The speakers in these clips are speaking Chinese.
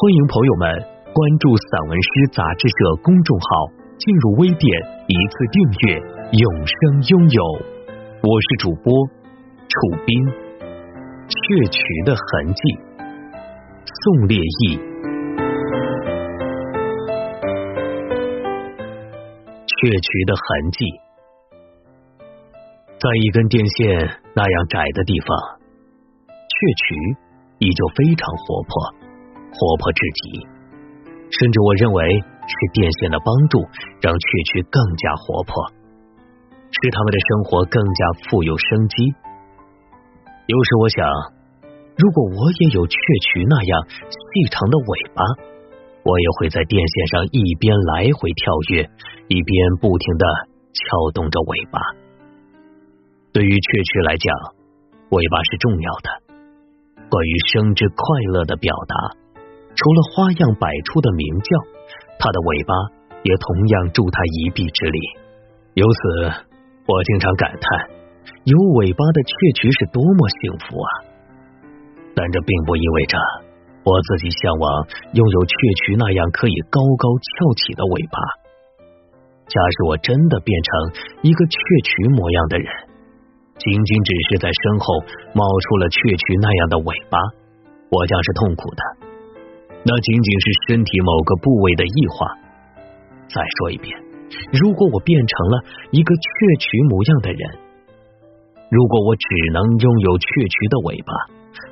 欢迎朋友们关注散文诗杂志社公众号，进入微店一次订阅，永生拥有。我是主播楚斌，雀渠的痕迹，宋烈义。雀渠的痕迹，在一根电线那样窄的地方，雀渠依旧非常活泼。活泼至极，甚至我认为是电线的帮助让雀雀更加活泼，使他们的生活更加富有生机。有时我想，如果我也有雀雀那样细长的尾巴，我也会在电线上一边来回跳跃，一边不停的敲动着尾巴。对于雀雀来讲，尾巴是重要的，关于生之快乐的表达。除了花样百出的鸣叫，它的尾巴也同样助它一臂之力。由此，我经常感叹，有尾巴的雀渠是多么幸福啊！但这并不意味着我自己向往拥有雀渠那样可以高高翘起的尾巴。假使我真的变成一个雀渠模样的人，仅仅只是在身后冒出了雀渠那样的尾巴，我将是痛苦的。那仅仅是身体某个部位的异化。再说一遍，如果我变成了一个雀渠模样的人，如果我只能拥有雀渠的尾巴，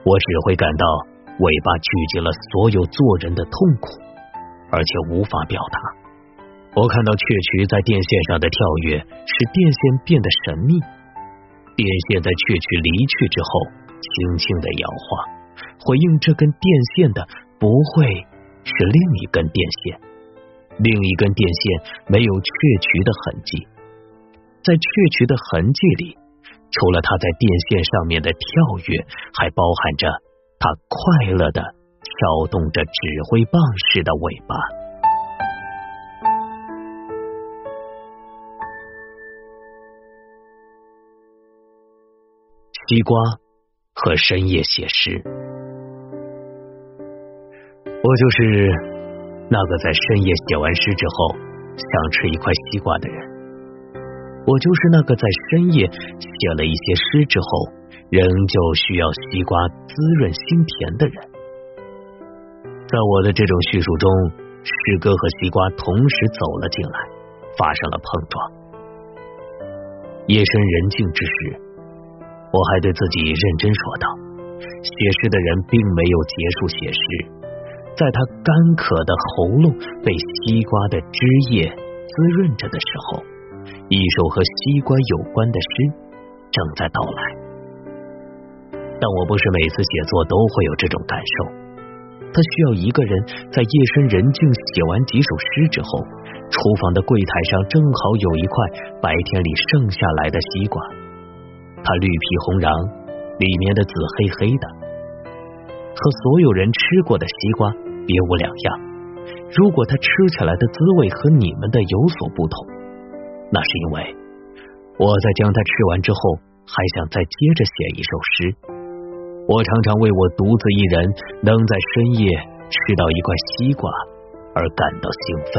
我只会感到尾巴聚集了所有做人的痛苦，而且无法表达。我看到雀渠在电线上的跳跃，使电线变得神秘。电线在雀渠离去之后，轻轻的摇晃，回应这根电线的。不会是另一根电线，另一根电线没有雀渠的痕迹，在雀渠的痕迹里，除了它在电线上面的跳跃，还包含着它快乐的跳动着指挥棒似的尾巴。西瓜和深夜写诗。我就是那个在深夜写完诗之后想吃一块西瓜的人。我就是那个在深夜写了一些诗之后，仍旧需要西瓜滋润心田的人。在我的这种叙述中，诗歌和西瓜同时走了进来，发生了碰撞。夜深人静之时，我还对自己认真说道：写诗的人并没有结束写诗。在他干渴的喉咙被西瓜的汁液滋润着的时候，一首和西瓜有关的诗正在到来。但我不是每次写作都会有这种感受。他需要一个人在夜深人静写完几首诗之后，厨房的柜台上正好有一块白天里剩下来的西瓜，它绿皮红瓤，里面的籽黑黑的，和所有人吃过的西瓜。别无两样。如果它吃起来的滋味和你们的有所不同，那是因为我在将它吃完之后，还想再接着写一首诗。我常常为我独自一人能在深夜吃到一块西瓜而感到兴奋。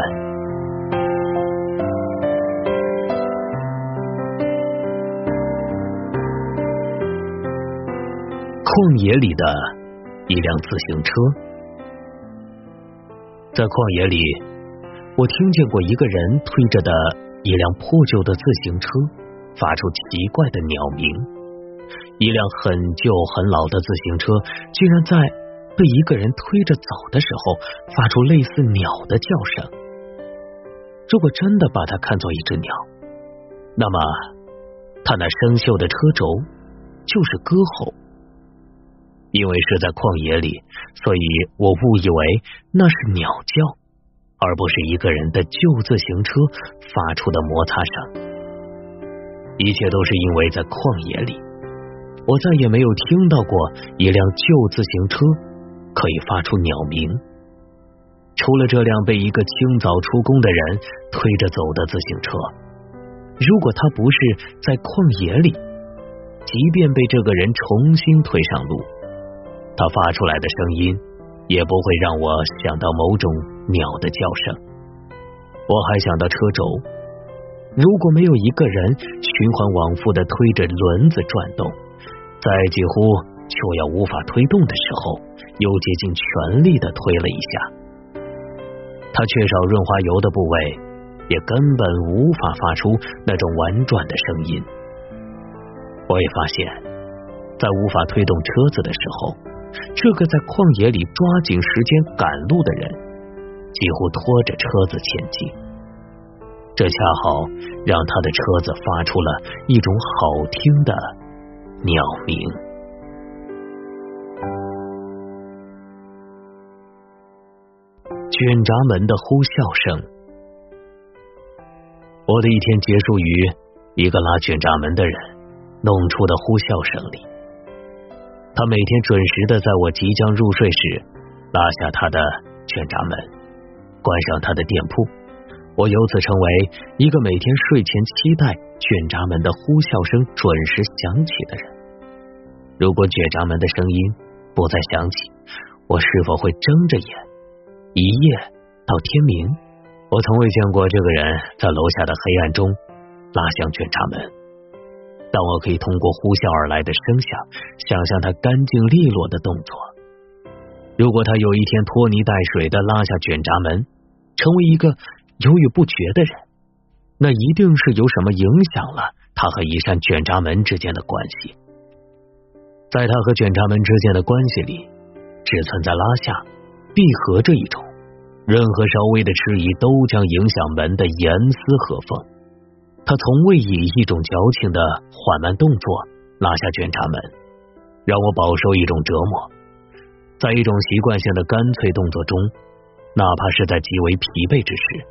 旷野里的一辆自行车。在旷野里，我听见过一个人推着的一辆破旧的自行车发出奇怪的鸟鸣。一辆很旧很老的自行车，竟然在被一个人推着走的时候发出类似鸟的叫声。如果真的把它看作一只鸟，那么它那生锈的车轴就是歌喉。因为是在旷野里，所以我误以为那是鸟叫，而不是一个人的旧自行车发出的摩擦声。一切都是因为在旷野里，我再也没有听到过一辆旧自行车可以发出鸟鸣，除了这辆被一个清早出工的人推着走的自行车。如果他不是在旷野里，即便被这个人重新推上路。它发出来的声音也不会让我想到某种鸟的叫声。我还想到车轴，如果没有一个人循环往复的推着轮子转动，在几乎就要无法推动的时候，又竭尽全力的推了一下，它缺少润滑油的部位也根本无法发出那种婉转的声音。我也发现，在无法推动车子的时候。这个在旷野里抓紧时间赶路的人，几乎拖着车子前进，这恰好让他的车子发出了一种好听的鸟鸣。卷闸门的呼啸声，我的一天结束于一个拉卷闸门的人弄出的呼啸声里。他每天准时的在我即将入睡时拉下他的卷闸门，关上他的店铺。我由此成为一个每天睡前期待卷闸门的呼啸声准时响起的人。如果卷闸门的声音不再响起，我是否会睁着眼一夜到天明？我从未见过这个人在楼下的黑暗中拉响卷闸门。但我可以通过呼啸而来的声响，想象他干净利落的动作。如果他有一天拖泥带水的拉下卷闸门，成为一个犹豫不决的人，那一定是有什么影响了他和一扇卷闸门之间的关系。在他和卷闸门之间的关系里，只存在拉下、闭合这一种，任何稍微的迟疑都将影响门的严丝合缝。他从未以一种矫情的缓慢动作拉下卷闸门，让我饱受一种折磨。在一种习惯性的干脆动作中，哪怕是在极为疲惫之时，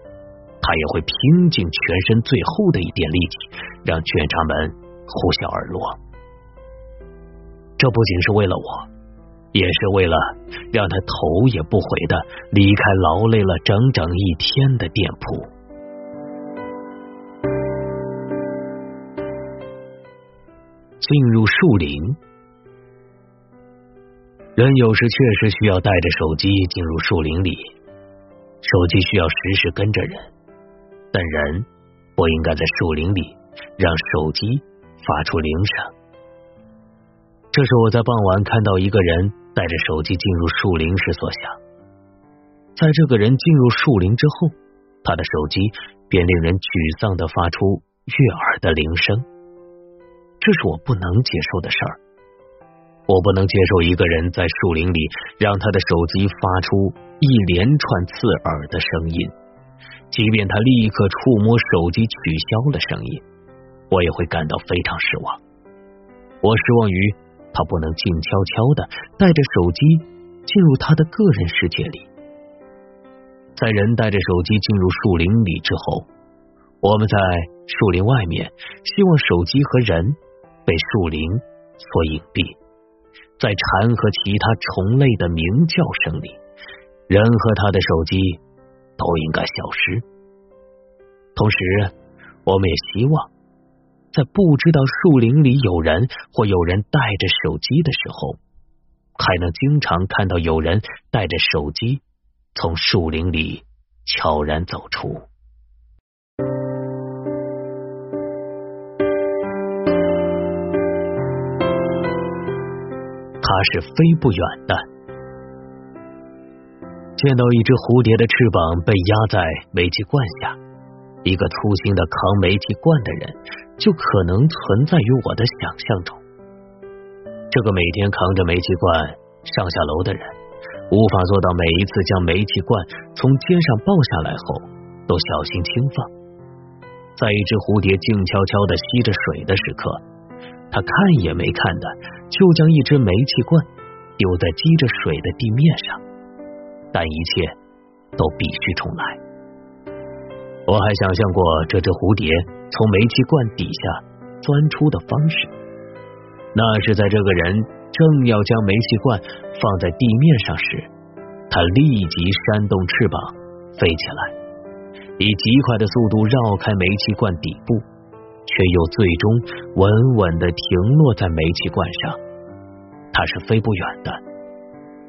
他也会拼尽全身最后的一点力气，让卷闸门呼啸而落。这不仅是为了我，也是为了让他头也不回的离开劳累了整整一天的店铺。进入树林，人有时确实需要带着手机进入树林里。手机需要时时跟着人，但人不应该在树林里让手机发出铃声。这是我在傍晚看到一个人带着手机进入树林时所想。在这个人进入树林之后，他的手机便令人沮丧的发出悦耳的铃声。这是我不能接受的事儿。我不能接受一个人在树林里让他的手机发出一连串刺耳的声音，即便他立刻触摸手机取消了声音，我也会感到非常失望。我失望于他不能静悄悄的带着手机进入他的个人世界里。在人带着手机进入树林里之后，我们在树林外面希望手机和人。被树林所隐蔽，在蝉和其他虫类的鸣叫声里，人和他的手机都应该消失。同时，我们也希望，在不知道树林里有人或有人带着手机的时候，还能经常看到有人带着手机从树林里悄然走出。它是飞不远的。见到一只蝴蝶的翅膀被压在煤气罐下，一个粗心的扛煤气罐的人就可能存在于我的想象中。这个每天扛着煤气罐上下楼的人，无法做到每一次将煤气罐从肩上抱下来后都小心轻放。在一只蝴蝶静悄悄的吸着水的时刻。他看也没看的，就将一只煤气罐丢在积着水的地面上，但一切都必须重来。我还想象过这只蝴蝶从煤气罐底下钻出的方式，那是在这个人正要将煤气罐放在地面上时，他立即扇动翅膀飞起来，以极快的速度绕开煤气罐底部。却又最终稳稳的停落在煤气罐上，它是飞不远的。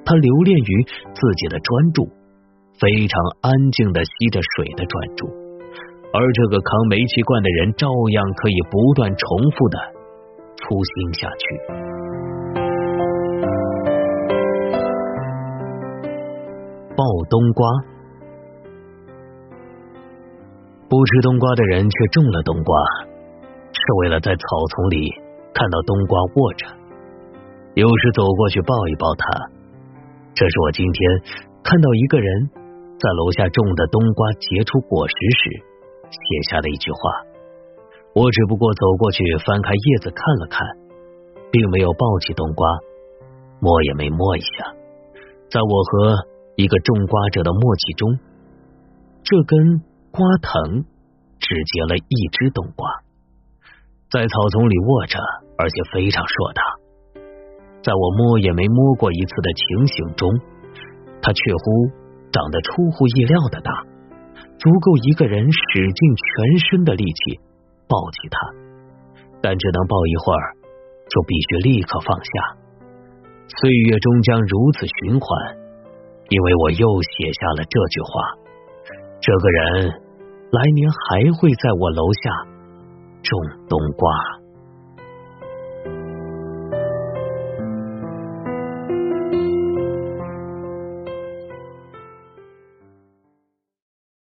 它留恋于自己的专注，非常安静的吸着水的专注，而这个扛煤气罐的人照样可以不断重复的粗心下去。抱冬瓜，不吃冬瓜的人却种了冬瓜。是为了在草丛里看到冬瓜卧着，有时走过去抱一抱它。这是我今天看到一个人在楼下种的冬瓜结出果实时写下的一句话。我只不过走过去翻开叶子看了看，并没有抱起冬瓜，摸也没摸一下。在我和一个种瓜者的默契中，这根瓜藤只结了一只冬瓜。在草丛里卧着，而且非常硕大。在我摸也没摸过一次的情形中，它却乎长得出乎意料的大，足够一个人使尽全身的力气抱起它，但只能抱一会儿，就必须立刻放下。岁月终将如此循环，因为我又写下了这句话：这个人来年还会在我楼下。种冬瓜。